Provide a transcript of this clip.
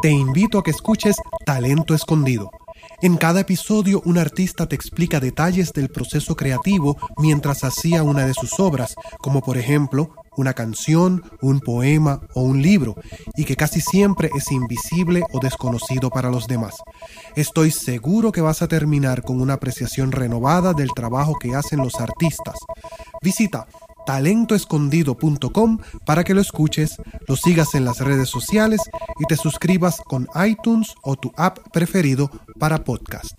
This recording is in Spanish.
Te invito a que escuches Talento Escondido. En cada episodio un artista te explica detalles del proceso creativo mientras hacía una de sus obras, como por ejemplo una canción, un poema o un libro, y que casi siempre es invisible o desconocido para los demás. Estoy seguro que vas a terminar con una apreciación renovada del trabajo que hacen los artistas. Visita talentoescondido.com para que lo escuches, lo sigas en las redes sociales y te suscribas con iTunes o tu app preferido para podcast.